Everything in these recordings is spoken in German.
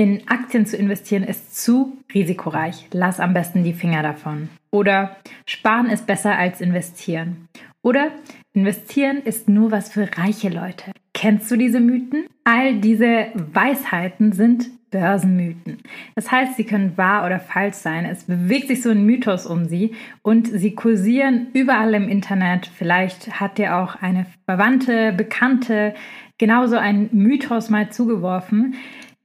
In Aktien zu investieren ist zu risikoreich. Lass am besten die Finger davon. Oder sparen ist besser als investieren. Oder investieren ist nur was für reiche Leute. Kennst du diese Mythen? All diese Weisheiten sind Börsenmythen. Das heißt, sie können wahr oder falsch sein. Es bewegt sich so ein Mythos um sie und sie kursieren überall im Internet. Vielleicht hat dir auch eine Verwandte, Bekannte genauso einen Mythos mal zugeworfen.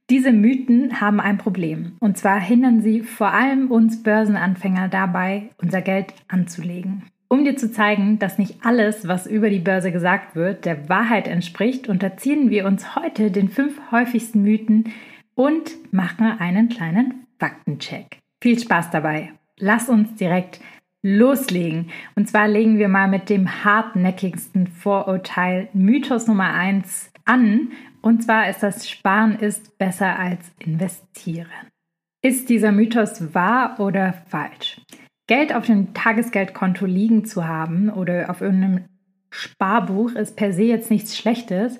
Diese Mythen haben ein Problem. Und zwar hindern sie vor allem uns Börsenanfänger dabei, unser Geld anzulegen. Um dir zu zeigen, dass nicht alles, was über die Börse gesagt wird, der Wahrheit entspricht, unterziehen wir uns heute den fünf häufigsten Mythen und machen einen kleinen Faktencheck. Viel Spaß dabei. Lass uns direkt loslegen. Und zwar legen wir mal mit dem hartnäckigsten Vorurteil Mythos Nummer 1 an. Und zwar ist das Sparen ist besser als investieren. Ist dieser Mythos wahr oder falsch? Geld auf dem Tagesgeldkonto liegen zu haben oder auf irgendeinem Sparbuch ist per se jetzt nichts Schlechtes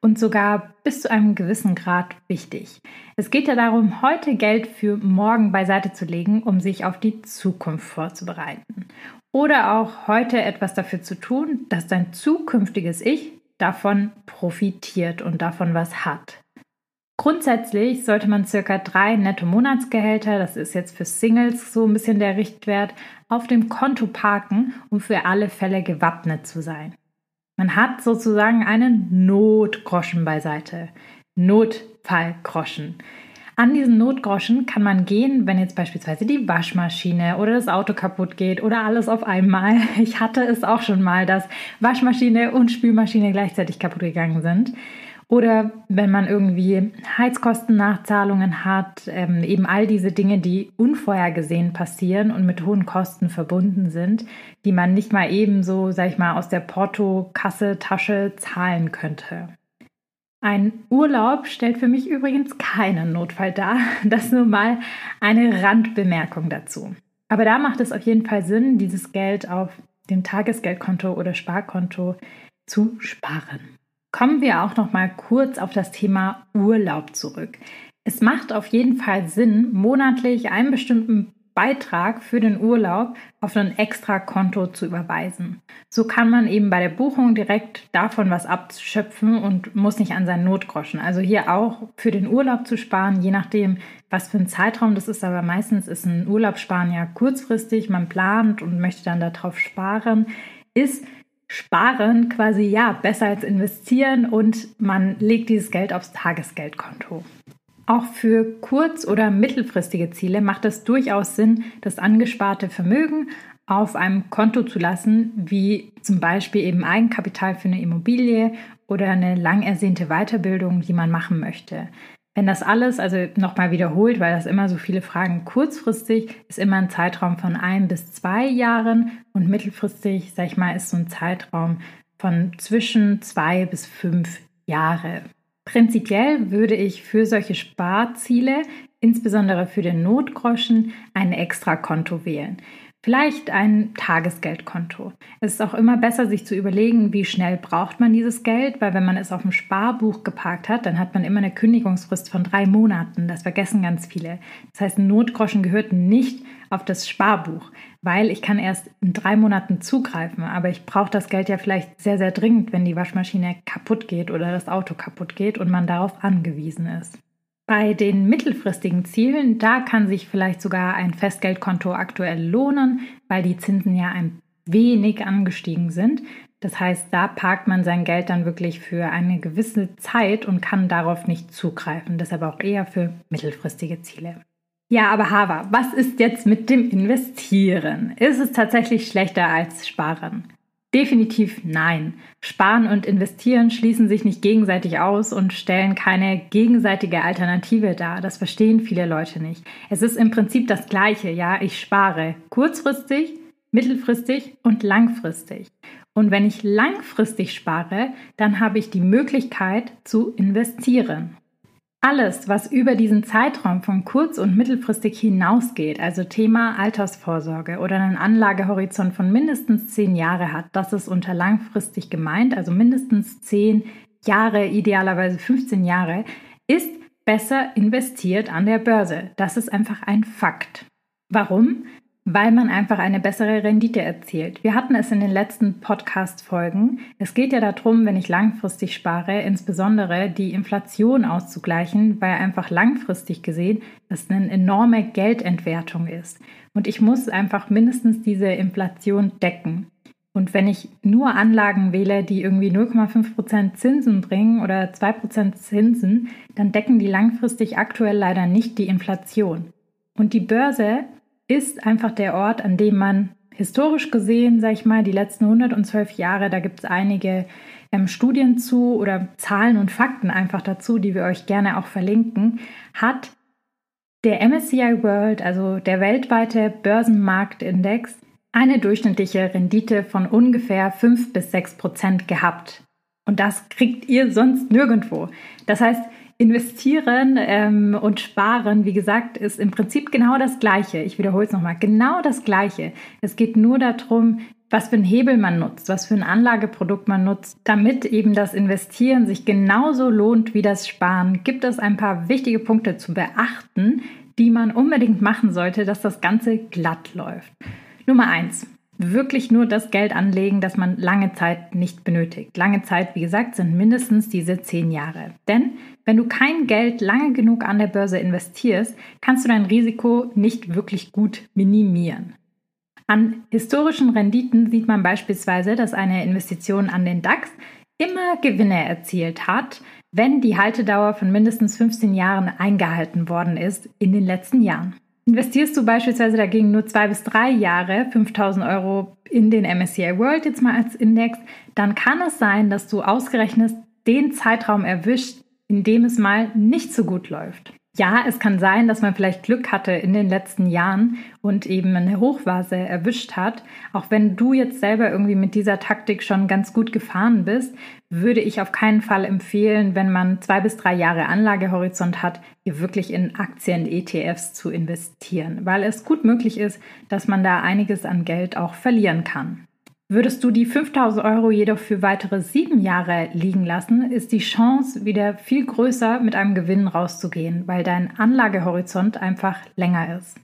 und sogar bis zu einem gewissen Grad wichtig. Es geht ja darum, heute Geld für morgen beiseite zu legen, um sich auf die Zukunft vorzubereiten. Oder auch heute etwas dafür zu tun, dass dein zukünftiges Ich davon profitiert und davon was hat. Grundsätzlich sollte man circa drei Netto-Monatsgehälter, das ist jetzt für Singles so ein bisschen der Richtwert, auf dem Konto parken, um für alle Fälle gewappnet zu sein. Man hat sozusagen einen Notgroschen beiseite. Notfallgroschen. An diesen Notgroschen kann man gehen, wenn jetzt beispielsweise die Waschmaschine oder das Auto kaputt geht oder alles auf einmal. Ich hatte es auch schon mal, dass Waschmaschine und Spülmaschine gleichzeitig kaputt gegangen sind. Oder wenn man irgendwie Heizkostennachzahlungen hat, ähm, eben all diese Dinge, die unvorhergesehen passieren und mit hohen Kosten verbunden sind, die man nicht mal eben so, sag ich mal, aus der Portokasse Tasche zahlen könnte. Ein Urlaub stellt für mich übrigens keinen Notfall dar. Das nur mal eine Randbemerkung dazu. Aber da macht es auf jeden Fall Sinn, dieses Geld auf dem Tagesgeldkonto oder Sparkonto zu sparen. Kommen wir auch noch mal kurz auf das Thema Urlaub zurück. Es macht auf jeden Fall Sinn, monatlich einen bestimmten Beitrag für den Urlaub auf ein extra Konto zu überweisen. So kann man eben bei der Buchung direkt davon was abschöpfen und muss nicht an seinen Notgroschen. Also hier auch für den Urlaub zu sparen, je nachdem, was für ein Zeitraum das ist. Aber meistens ist ein Urlaubssparen ja kurzfristig, man plant und möchte dann darauf sparen, ist Sparen quasi ja besser als investieren und man legt dieses Geld aufs Tagesgeldkonto. Auch für kurz- oder mittelfristige Ziele macht es durchaus Sinn, das angesparte Vermögen auf einem Konto zu lassen, wie zum Beispiel eben Eigenkapital für eine Immobilie oder eine lang ersehnte Weiterbildung, die man machen möchte. Wenn das alles, also nochmal wiederholt, weil das immer so viele Fragen, kurzfristig ist immer ein Zeitraum von ein bis zwei Jahren und mittelfristig, sag ich mal, ist so ein Zeitraum von zwischen zwei bis fünf Jahre. Prinzipiell würde ich für solche Sparziele, insbesondere für den Notgroschen, ein Extrakonto wählen. Vielleicht ein Tagesgeldkonto. Es ist auch immer besser, sich zu überlegen, wie schnell braucht man dieses Geld, weil wenn man es auf dem Sparbuch geparkt hat, dann hat man immer eine Kündigungsfrist von drei Monaten. Das vergessen ganz viele. Das heißt, ein Notgroschen gehört nicht auf das Sparbuch, weil ich kann erst in drei Monaten zugreifen, aber ich brauche das Geld ja vielleicht sehr, sehr dringend, wenn die Waschmaschine kaputt geht oder das Auto kaputt geht und man darauf angewiesen ist. Bei den mittelfristigen Zielen, da kann sich vielleicht sogar ein Festgeldkonto aktuell lohnen, weil die Zinsen ja ein wenig angestiegen sind. Das heißt, da parkt man sein Geld dann wirklich für eine gewisse Zeit und kann darauf nicht zugreifen. Deshalb auch eher für mittelfristige Ziele. Ja, aber Hava, was ist jetzt mit dem Investieren? Ist es tatsächlich schlechter als Sparen? Definitiv nein. Sparen und Investieren schließen sich nicht gegenseitig aus und stellen keine gegenseitige Alternative dar. Das verstehen viele Leute nicht. Es ist im Prinzip das Gleiche. Ja, ich spare kurzfristig, mittelfristig und langfristig. Und wenn ich langfristig spare, dann habe ich die Möglichkeit zu investieren. Alles, was über diesen Zeitraum von kurz- und mittelfristig hinausgeht, also Thema Altersvorsorge oder einen Anlagehorizont von mindestens zehn Jahre hat, das ist unter langfristig gemeint, also mindestens zehn Jahre, idealerweise 15 Jahre, ist besser investiert an der Börse. Das ist einfach ein Fakt. Warum? Weil man einfach eine bessere Rendite erzielt. Wir hatten es in den letzten Podcast-Folgen. Es geht ja darum, wenn ich langfristig spare, insbesondere die Inflation auszugleichen, weil einfach langfristig gesehen das eine enorme Geldentwertung ist. Und ich muss einfach mindestens diese Inflation decken. Und wenn ich nur Anlagen wähle, die irgendwie 0,5% Zinsen bringen oder 2% Zinsen, dann decken die langfristig aktuell leider nicht die Inflation. Und die Börse ist einfach der Ort, an dem man historisch gesehen, sag ich mal, die letzten 112 Jahre, da gibt es einige ähm, Studien zu oder Zahlen und Fakten einfach dazu, die wir euch gerne auch verlinken, hat der MSCI World, also der weltweite Börsenmarktindex, eine durchschnittliche Rendite von ungefähr 5 bis 6 Prozent gehabt. Und das kriegt ihr sonst nirgendwo. Das heißt, investieren ähm, und sparen, wie gesagt, ist im Prinzip genau das Gleiche. Ich wiederhole es nochmal, genau das Gleiche. Es geht nur darum, was für einen Hebel man nutzt, was für ein Anlageprodukt man nutzt, damit eben das Investieren sich genauso lohnt wie das Sparen, gibt es ein paar wichtige Punkte zu beachten, die man unbedingt machen sollte, dass das Ganze glatt läuft. Nummer eins. Wirklich nur das Geld anlegen, das man lange Zeit nicht benötigt. Lange Zeit, wie gesagt, sind mindestens diese zehn Jahre. Denn wenn du kein Geld lange genug an der Börse investierst, kannst du dein Risiko nicht wirklich gut minimieren. An historischen Renditen sieht man beispielsweise, dass eine Investition an den DAX immer Gewinne erzielt hat, wenn die Haltedauer von mindestens 15 Jahren eingehalten worden ist in den letzten Jahren. Investierst du beispielsweise dagegen nur zwei bis drei Jahre 5000 Euro in den MSCI World jetzt mal als Index, dann kann es sein, dass du ausgerechnet den Zeitraum erwischt, in dem es mal nicht so gut läuft ja, es kann sein, dass man vielleicht Glück hatte in den letzten Jahren und eben eine Hochphase erwischt hat. Auch wenn du jetzt selber irgendwie mit dieser Taktik schon ganz gut gefahren bist, würde ich auf keinen Fall empfehlen, wenn man zwei bis drei Jahre Anlagehorizont hat, hier wirklich in Aktien, ETFs zu investieren, weil es gut möglich ist, dass man da einiges an Geld auch verlieren kann. Würdest du die 5000 Euro jedoch für weitere sieben Jahre liegen lassen, ist die Chance wieder viel größer, mit einem Gewinn rauszugehen, weil dein Anlagehorizont einfach länger ist.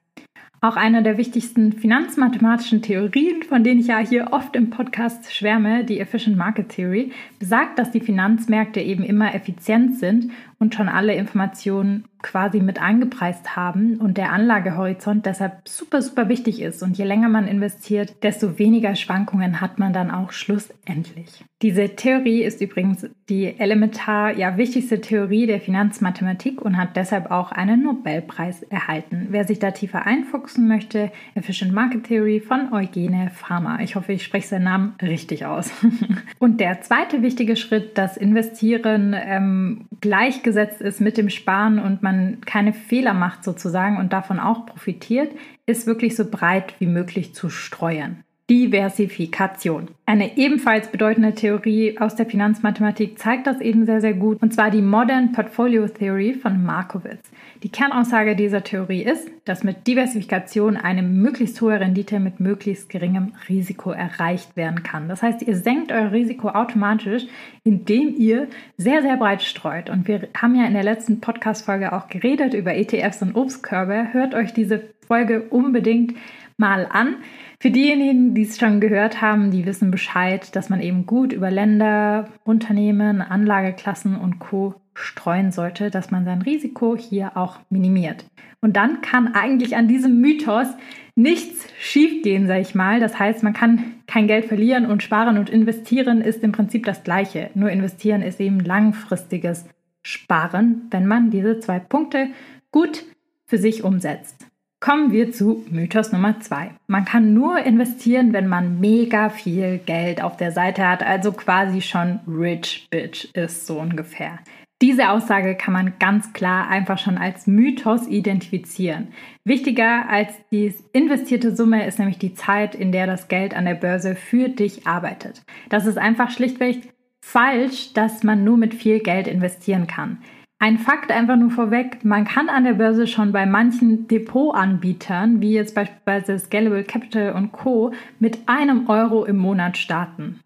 Auch einer der wichtigsten finanzmathematischen Theorien, von denen ich ja hier oft im Podcast schwärme, die Efficient Market Theory, besagt, dass die Finanzmärkte eben immer effizient sind und schon alle Informationen quasi mit eingepreist haben und der Anlagehorizont deshalb super, super wichtig ist. Und je länger man investiert, desto weniger Schwankungen hat man dann auch schlussendlich. Diese Theorie ist übrigens die elementar ja wichtigste Theorie der Finanzmathematik und hat deshalb auch einen Nobelpreis erhalten. Wer sich da tiefer einfuchsen möchte, Efficient Market Theory von Eugene Farmer. Ich hoffe, ich spreche seinen Namen richtig aus. und der zweite wichtige Schritt, das Investieren ähm, gleichgesetzt ist mit dem Sparen und man keine Fehler macht sozusagen und davon auch profitiert, ist wirklich so breit wie möglich zu streuen. Diversifikation. Eine ebenfalls bedeutende Theorie aus der Finanzmathematik zeigt das eben sehr, sehr gut, und zwar die Modern Portfolio Theory von Markowitz. Die Kernaussage dieser Theorie ist, dass mit Diversifikation eine möglichst hohe Rendite mit möglichst geringem Risiko erreicht werden kann. Das heißt, ihr senkt euer Risiko automatisch, indem ihr sehr, sehr breit streut. Und wir haben ja in der letzten Podcast-Folge auch geredet über ETFs und Obstkörbe. Hört euch diese Folge unbedingt mal an. Für diejenigen, die es schon gehört haben, die wissen Bescheid, dass man eben gut über Länder, Unternehmen, Anlageklassen und Co streuen sollte, dass man sein Risiko hier auch minimiert. Und dann kann eigentlich an diesem Mythos nichts schiefgehen, sage ich mal. Das heißt, man kann kein Geld verlieren und sparen und investieren ist im Prinzip das gleiche. Nur investieren ist eben langfristiges Sparen, wenn man diese zwei Punkte gut für sich umsetzt. Kommen wir zu Mythos Nummer zwei. Man kann nur investieren, wenn man mega viel Geld auf der Seite hat, also quasi schon rich bitch ist so ungefähr. Diese Aussage kann man ganz klar einfach schon als Mythos identifizieren. Wichtiger als die investierte Summe ist nämlich die Zeit, in der das Geld an der Börse für dich arbeitet. Das ist einfach schlichtweg falsch, dass man nur mit viel Geld investieren kann. Ein Fakt einfach nur vorweg, man kann an der Börse schon bei manchen Depotanbietern, wie jetzt beispielsweise Scalable Capital und Co., mit einem Euro im Monat starten.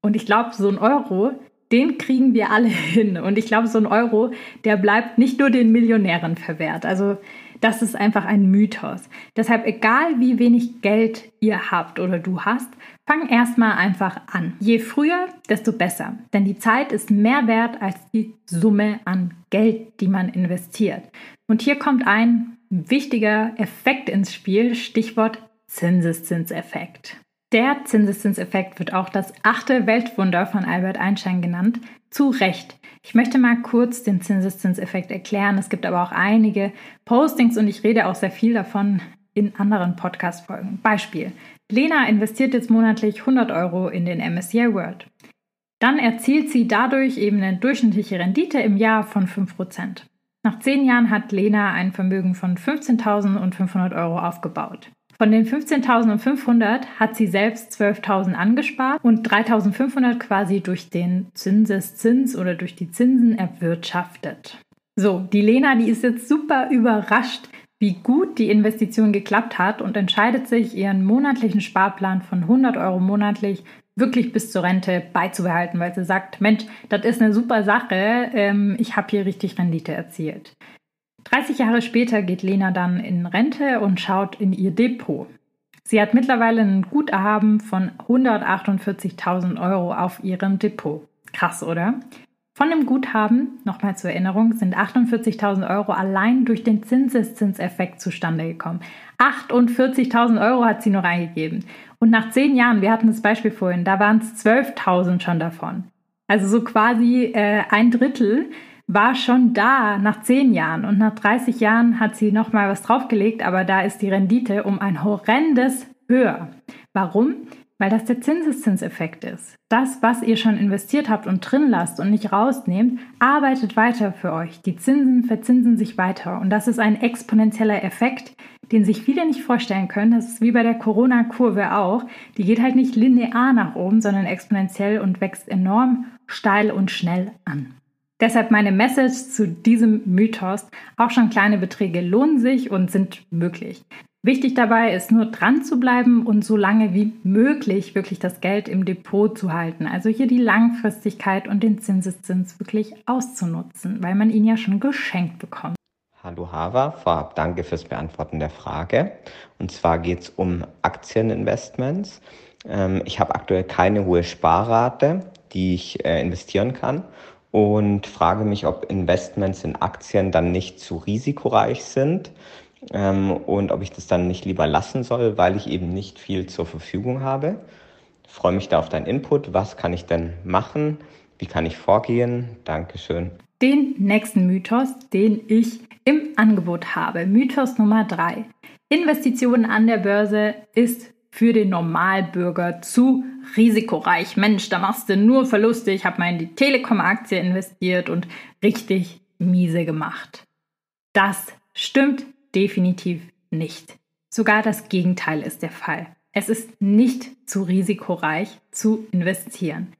Und ich glaube, so ein Euro, den kriegen wir alle hin. Und ich glaube, so ein Euro, der bleibt nicht nur den Millionären verwehrt. Also das ist einfach ein Mythos. Deshalb, egal wie wenig Geld ihr habt oder du hast, fang erstmal einfach an. Je früher, desto besser. Denn die Zeit ist mehr wert als die Summe an Geld, die man investiert. Und hier kommt ein wichtiger Effekt ins Spiel, Stichwort Zinseszinseffekt. Der Zinseszinseffekt wird auch das achte Weltwunder von Albert Einstein genannt. Zu Recht. Ich möchte mal kurz den Zinseszinseffekt erklären. Es gibt aber auch einige Postings und ich rede auch sehr viel davon in anderen Podcast-Folgen. Beispiel. Lena investiert jetzt monatlich 100 Euro in den MSCI World. Dann erzielt sie dadurch eben eine durchschnittliche Rendite im Jahr von 5%. Nach zehn Jahren hat Lena ein Vermögen von 15.500 Euro aufgebaut. Von den 15.500 hat sie selbst 12.000 angespart und 3.500 quasi durch den Zinseszins oder durch die Zinsen erwirtschaftet. So, die Lena, die ist jetzt super überrascht, wie gut die Investition geklappt hat und entscheidet sich, ihren monatlichen Sparplan von 100 Euro monatlich wirklich bis zur Rente beizubehalten, weil sie sagt, Mensch, das ist eine super Sache, ähm, ich habe hier richtig Rendite erzielt. 30 Jahre später geht Lena dann in Rente und schaut in ihr Depot. Sie hat mittlerweile ein Guthaben von 148.000 Euro auf ihrem Depot. Krass, oder? Von dem Guthaben, nochmal zur Erinnerung, sind 48.000 Euro allein durch den Zinseszinseffekt zustande gekommen. 48.000 Euro hat sie nur reingegeben. Und nach zehn Jahren, wir hatten das Beispiel vorhin, da waren es 12.000 schon davon. Also so quasi äh, ein Drittel war schon da nach zehn Jahren und nach 30 Jahren hat sie noch mal was draufgelegt, aber da ist die Rendite um ein horrendes höher. Warum? Weil das der Zinseszinseffekt ist. Das, was ihr schon investiert habt und drin lasst und nicht rausnehmt, arbeitet weiter für euch. Die Zinsen verzinsen sich weiter und das ist ein exponentieller Effekt, den sich viele nicht vorstellen können. Das ist wie bei der Corona-Kurve auch. Die geht halt nicht linear nach oben, sondern exponentiell und wächst enorm steil und schnell an. Deshalb meine Message zu diesem Mythos. Auch schon kleine Beträge lohnen sich und sind möglich. Wichtig dabei ist nur dran zu bleiben und so lange wie möglich wirklich das Geld im Depot zu halten. Also hier die Langfristigkeit und den Zinseszins wirklich auszunutzen, weil man ihn ja schon geschenkt bekommt. Hallo Hava, vorab danke fürs Beantworten der Frage. Und zwar geht es um Aktieninvestments. Ähm, ich habe aktuell keine hohe Sparrate, die ich äh, investieren kann und frage mich, ob Investments in Aktien dann nicht zu risikoreich sind ähm, und ob ich das dann nicht lieber lassen soll, weil ich eben nicht viel zur Verfügung habe. Ich freue mich da auf deinen Input. Was kann ich denn machen? Wie kann ich vorgehen? Dankeschön. Den nächsten Mythos, den ich im Angebot habe. Mythos Nummer drei. Investitionen an der Börse ist für den Normalbürger zu risikoreich. Mensch, da machst du nur Verluste. Ich habe mal in die Telekom-Aktie investiert und richtig miese gemacht. Das stimmt definitiv nicht. Sogar das Gegenteil ist der Fall. Es ist nicht zu risikoreich zu investieren.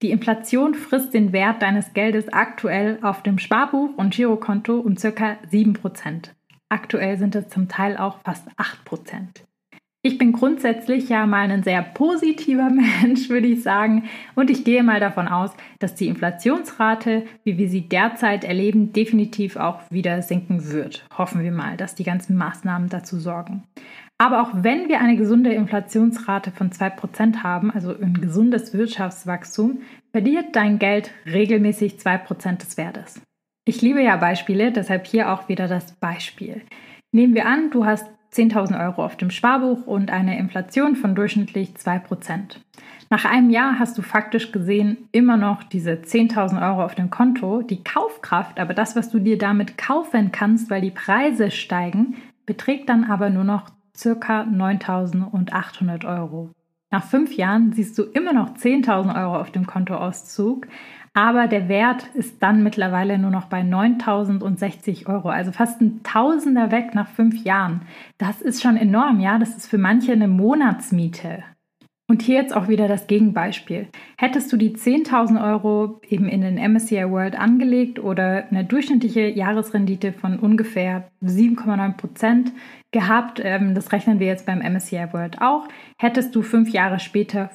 Die Inflation frisst den Wert deines Geldes aktuell auf dem Sparbuch und Girokonto um ca. 7%. Aktuell sind es zum Teil auch fast 8%. Ich bin grundsätzlich ja mal ein sehr positiver Mensch, würde ich sagen. Und ich gehe mal davon aus, dass die Inflationsrate, wie wir sie derzeit erleben, definitiv auch wieder sinken wird. Hoffen wir mal, dass die ganzen Maßnahmen dazu sorgen. Aber auch wenn wir eine gesunde Inflationsrate von 2% haben, also ein gesundes Wirtschaftswachstum, verliert dein Geld regelmäßig 2% des Wertes. Ich liebe ja Beispiele, deshalb hier auch wieder das Beispiel. Nehmen wir an, du hast 10.000 Euro auf dem Sparbuch und eine Inflation von durchschnittlich 2%. Nach einem Jahr hast du faktisch gesehen immer noch diese 10.000 Euro auf dem Konto. Die Kaufkraft, aber das, was du dir damit kaufen kannst, weil die Preise steigen, beträgt dann aber nur noch circa 9.800 Euro. Nach fünf Jahren siehst du immer noch 10.000 Euro auf dem Kontoauszug, Aber der Wert ist dann mittlerweile nur noch bei 9.060 Euro, also fast ein Tausender weg nach fünf Jahren. Das ist schon enorm, ja. Das ist für manche eine Monatsmiete. Und hier jetzt auch wieder das Gegenbeispiel. Hättest du die 10.000 Euro eben in den MSCI World angelegt oder eine durchschnittliche Jahresrendite von ungefähr 7,9 Prozent gehabt, ähm, das rechnen wir jetzt beim MSCI World auch, hättest du fünf Jahre später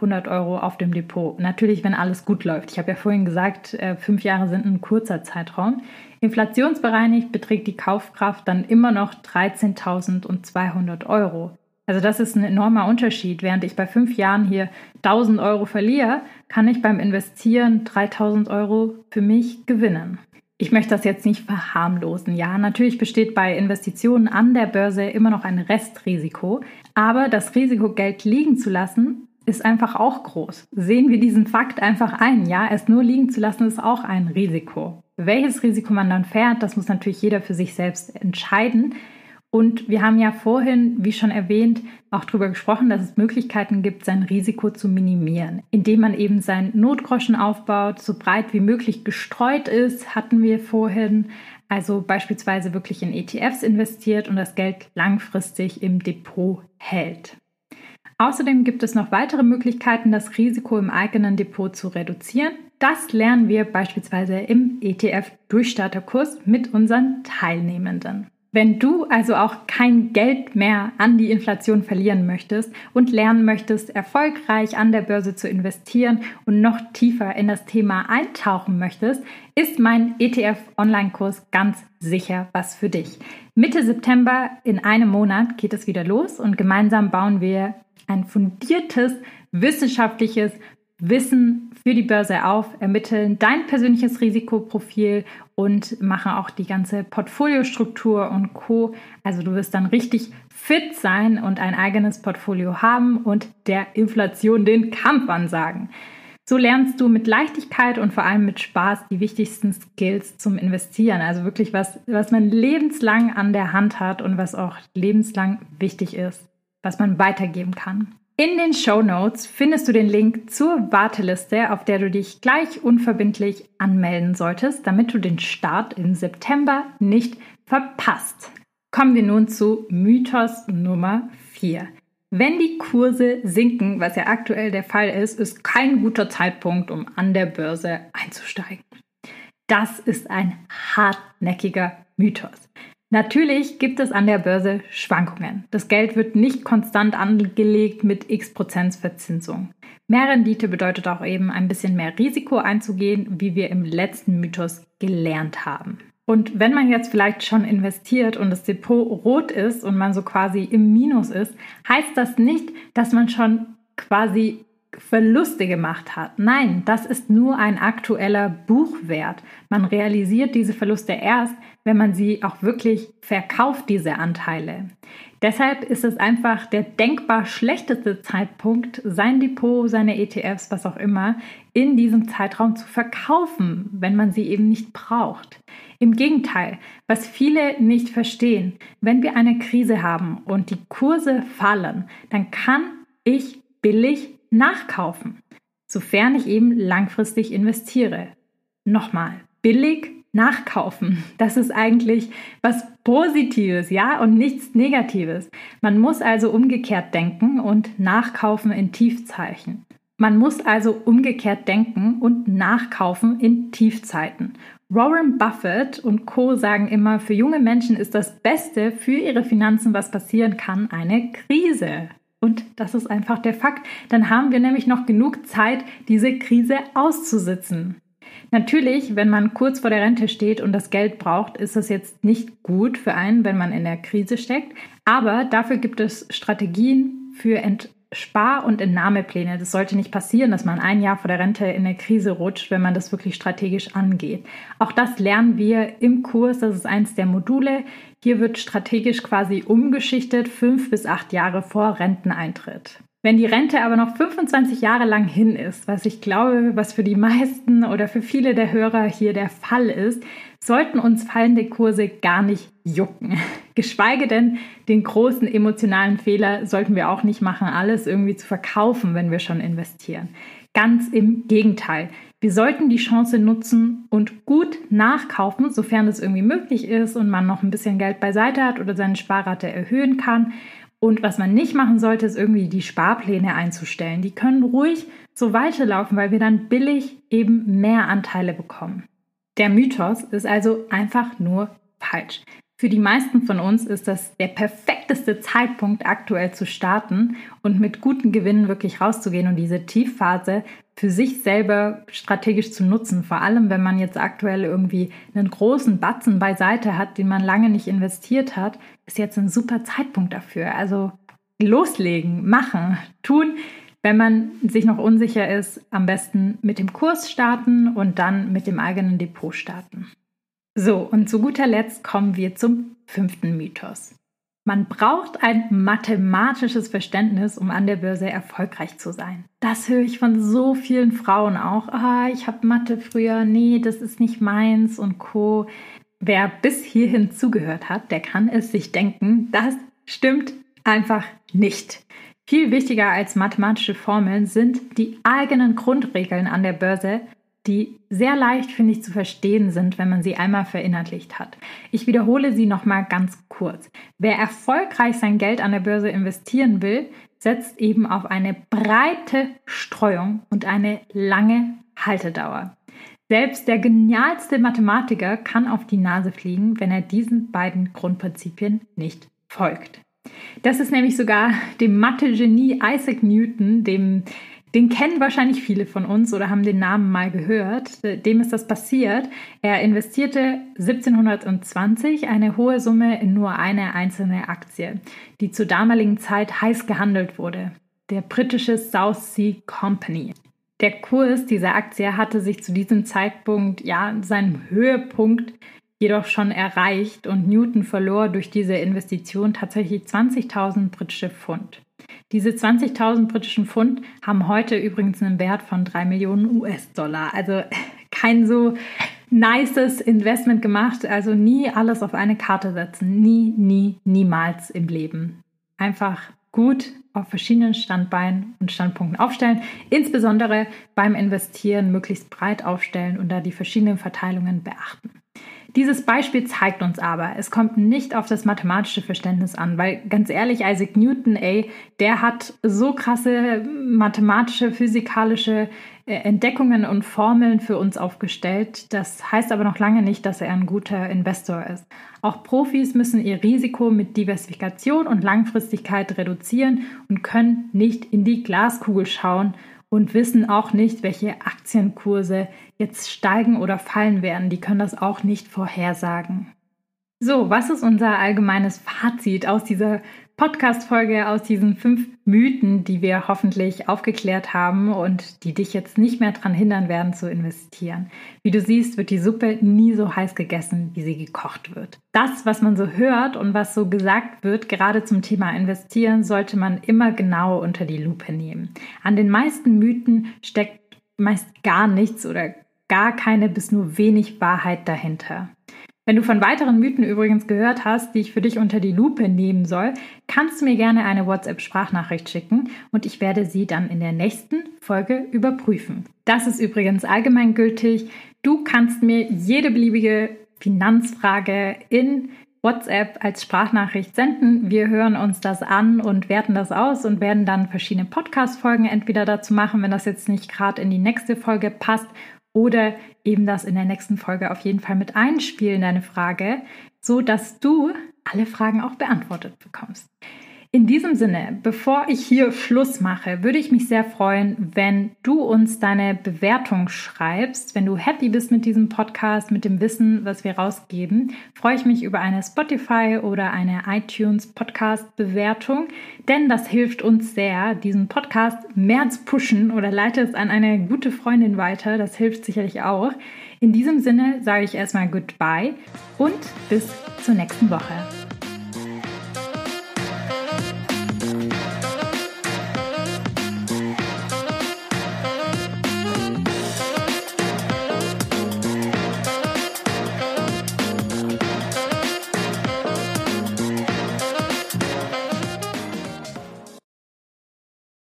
14.600 Euro auf dem Depot. Natürlich, wenn alles gut läuft. Ich habe ja vorhin gesagt, äh, fünf Jahre sind ein kurzer Zeitraum. Inflationsbereinigt beträgt die Kaufkraft dann immer noch 13.200 Euro. Also das ist ein enormer Unterschied. Während ich bei fünf Jahren hier 1000 Euro verliere, kann ich beim Investieren 3000 Euro für mich gewinnen. Ich möchte das jetzt nicht verharmlosen. Ja, natürlich besteht bei Investitionen an der Börse immer noch ein Restrisiko, aber das Risiko, Geld liegen zu lassen, ist einfach auch groß. Sehen wir diesen Fakt einfach ein. Ja, es nur liegen zu lassen ist auch ein Risiko. Welches Risiko man dann fährt, das muss natürlich jeder für sich selbst entscheiden. Und wir haben ja vorhin, wie schon erwähnt, auch darüber gesprochen, dass es Möglichkeiten gibt, sein Risiko zu minimieren, indem man eben sein Notgroschen aufbaut, so breit wie möglich gestreut ist, hatten wir vorhin, also beispielsweise wirklich in ETFs investiert und das Geld langfristig im Depot hält. Außerdem gibt es noch weitere Möglichkeiten, das Risiko im eigenen Depot zu reduzieren. Das lernen wir beispielsweise im ETF-Durchstarterkurs mit unseren Teilnehmenden. Wenn du also auch kein Geld mehr an die Inflation verlieren möchtest und lernen möchtest, erfolgreich an der Börse zu investieren und noch tiefer in das Thema eintauchen möchtest, ist mein ETF-Online-Kurs ganz sicher was für dich. Mitte September in einem Monat geht es wieder los und gemeinsam bauen wir ein fundiertes, wissenschaftliches Wissen für die Börse auf, ermitteln dein persönliches Risikoprofil und machen auch die ganze Portfoliostruktur und Co. Also du wirst dann richtig fit sein und ein eigenes Portfolio haben und der Inflation den Kampf ansagen. So lernst du mit Leichtigkeit und vor allem mit Spaß die wichtigsten Skills zum Investieren. Also wirklich was, was man lebenslang an der Hand hat und was auch lebenslang wichtig ist, was man weitergeben kann. In den Show Notes findest du den Link zur Warteliste, auf der du dich gleich unverbindlich anmelden solltest, damit du den Start im September nicht verpasst. Kommen wir nun zu Mythos Nummer 4. Wenn die Kurse sinken, was ja aktuell der Fall ist, ist kein guter Zeitpunkt, um an der Börse einzusteigen. Das ist ein hartnäckiger Mythos. Natürlich gibt es an der Börse Schwankungen. Das Geld wird nicht konstant angelegt mit x Prozent Verzinsung. Mehr Rendite bedeutet auch eben ein bisschen mehr Risiko einzugehen, wie wir im letzten Mythos gelernt haben. Und wenn man jetzt vielleicht schon investiert und das Depot rot ist und man so quasi im Minus ist, heißt das nicht, dass man schon quasi Verluste gemacht hat. Nein, das ist nur ein aktueller Buchwert. Man realisiert diese Verluste erst, wenn man sie auch wirklich verkauft, diese Anteile. Deshalb ist es einfach der denkbar schlechteste Zeitpunkt, sein Depot, seine ETFs, was auch immer, in diesem Zeitraum zu verkaufen, wenn man sie eben nicht braucht. Im Gegenteil, was viele nicht verstehen, wenn wir eine Krise haben und die Kurse fallen, dann kann ich billig nachkaufen, sofern ich eben langfristig investiere. Nochmal, billig nachkaufen. Das ist eigentlich was Positives, ja, und nichts Negatives. Man muss also umgekehrt denken und nachkaufen in Tiefzeichen. Man muss also umgekehrt denken und nachkaufen in Tiefzeiten. Warren Buffett und Co sagen immer, für junge Menschen ist das Beste für ihre Finanzen, was passieren kann, eine Krise. Und das ist einfach der Fakt. Dann haben wir nämlich noch genug Zeit, diese Krise auszusitzen. Natürlich, wenn man kurz vor der Rente steht und das Geld braucht, ist das jetzt nicht gut für einen, wenn man in der Krise steckt. Aber dafür gibt es Strategien für Ent Spar- und Entnahmepläne. Das sollte nicht passieren, dass man ein Jahr vor der Rente in eine Krise rutscht, wenn man das wirklich strategisch angeht. Auch das lernen wir im Kurs. Das ist eins der Module. Hier wird strategisch quasi umgeschichtet, fünf bis acht Jahre vor Renteneintritt. Wenn die Rente aber noch 25 Jahre lang hin ist, was ich glaube, was für die meisten oder für viele der Hörer hier der Fall ist, sollten uns fallende Kurse gar nicht jucken. Geschweige denn den großen emotionalen Fehler sollten wir auch nicht machen, alles irgendwie zu verkaufen, wenn wir schon investieren. Ganz im Gegenteil. Wir sollten die Chance nutzen und gut nachkaufen, sofern es irgendwie möglich ist und man noch ein bisschen Geld beiseite hat oder seine Sparrate erhöhen kann. Und was man nicht machen sollte, ist irgendwie die Sparpläne einzustellen. Die können ruhig so weiterlaufen, weil wir dann billig eben mehr Anteile bekommen. Der Mythos ist also einfach nur falsch. Für die meisten von uns ist das der perfekteste Zeitpunkt, aktuell zu starten und mit guten Gewinnen wirklich rauszugehen und diese Tiefphase für sich selber strategisch zu nutzen. Vor allem, wenn man jetzt aktuell irgendwie einen großen Batzen beiseite hat, den man lange nicht investiert hat, ist jetzt ein super Zeitpunkt dafür. Also loslegen, machen, tun. Wenn man sich noch unsicher ist, am besten mit dem Kurs starten und dann mit dem eigenen Depot starten. So, und zu guter Letzt kommen wir zum fünften Mythos. Man braucht ein mathematisches Verständnis, um an der Börse erfolgreich zu sein. Das höre ich von so vielen Frauen auch. Ah, ich habe Mathe früher, nee, das ist nicht meins und co. Wer bis hierhin zugehört hat, der kann es sich denken, das stimmt einfach nicht. Viel wichtiger als mathematische Formeln sind die eigenen Grundregeln an der Börse, die sehr leicht, finde ich, zu verstehen sind, wenn man sie einmal verinnerlicht hat. Ich wiederhole sie nochmal ganz kurz. Wer erfolgreich sein Geld an der Börse investieren will, setzt eben auf eine breite Streuung und eine lange Haltedauer. Selbst der genialste Mathematiker kann auf die Nase fliegen, wenn er diesen beiden Grundprinzipien nicht folgt. Das ist nämlich sogar dem Mathe-Genie Isaac Newton, dem den kennen wahrscheinlich viele von uns oder haben den Namen mal gehört. Dem ist das passiert. Er investierte 1720 eine hohe Summe in nur eine einzelne Aktie, die zur damaligen Zeit heiß gehandelt wurde. Der britische South Sea Company. Der Kurs dieser Aktie hatte sich zu diesem Zeitpunkt, ja, seinem Höhepunkt jedoch schon erreicht und Newton verlor durch diese Investition tatsächlich 20.000 britische Pfund. Diese 20.000 britischen Pfund haben heute übrigens einen Wert von 3 Millionen US-Dollar. Also kein so nices Investment gemacht. Also nie alles auf eine Karte setzen. Nie, nie, niemals im Leben. Einfach gut auf verschiedenen Standbeinen und Standpunkten aufstellen. Insbesondere beim Investieren möglichst breit aufstellen und da die verschiedenen Verteilungen beachten. Dieses Beispiel zeigt uns aber, es kommt nicht auf das mathematische Verständnis an, weil ganz ehrlich, Isaac Newton, ey, der hat so krasse mathematische, physikalische äh, Entdeckungen und Formeln für uns aufgestellt. Das heißt aber noch lange nicht, dass er ein guter Investor ist. Auch Profis müssen ihr Risiko mit Diversifikation und Langfristigkeit reduzieren und können nicht in die Glaskugel schauen und wissen auch nicht, welche Aktienkurse jetzt steigen oder fallen werden. Die können das auch nicht vorhersagen. So, was ist unser allgemeines Fazit aus dieser Podcast-Folge, aus diesen fünf Mythen, die wir hoffentlich aufgeklärt haben und die dich jetzt nicht mehr daran hindern werden zu investieren? Wie du siehst, wird die Suppe nie so heiß gegessen, wie sie gekocht wird. Das, was man so hört und was so gesagt wird, gerade zum Thema Investieren, sollte man immer genau unter die Lupe nehmen. An den meisten Mythen steckt meist gar nichts oder gar keine bis nur wenig Wahrheit dahinter. Wenn du von weiteren Mythen übrigens gehört hast, die ich für dich unter die Lupe nehmen soll, kannst du mir gerne eine WhatsApp-Sprachnachricht schicken und ich werde sie dann in der nächsten Folge überprüfen. Das ist übrigens allgemeingültig. Du kannst mir jede beliebige Finanzfrage in WhatsApp als Sprachnachricht senden. Wir hören uns das an und werten das aus und werden dann verschiedene Podcast-Folgen entweder dazu machen, wenn das jetzt nicht gerade in die nächste Folge passt, oder eben das in der nächsten Folge auf jeden Fall mit einspielen, deine Frage, so dass du alle Fragen auch beantwortet bekommst. In diesem Sinne, bevor ich hier Schluss mache, würde ich mich sehr freuen, wenn du uns deine Bewertung schreibst. Wenn du happy bist mit diesem Podcast, mit dem Wissen, was wir rausgeben, freue ich mich über eine Spotify oder eine iTunes Podcast Bewertung, denn das hilft uns sehr, diesen Podcast mehr zu pushen oder leite es an eine gute Freundin weiter. Das hilft sicherlich auch. In diesem Sinne sage ich erstmal Goodbye und bis zur nächsten Woche.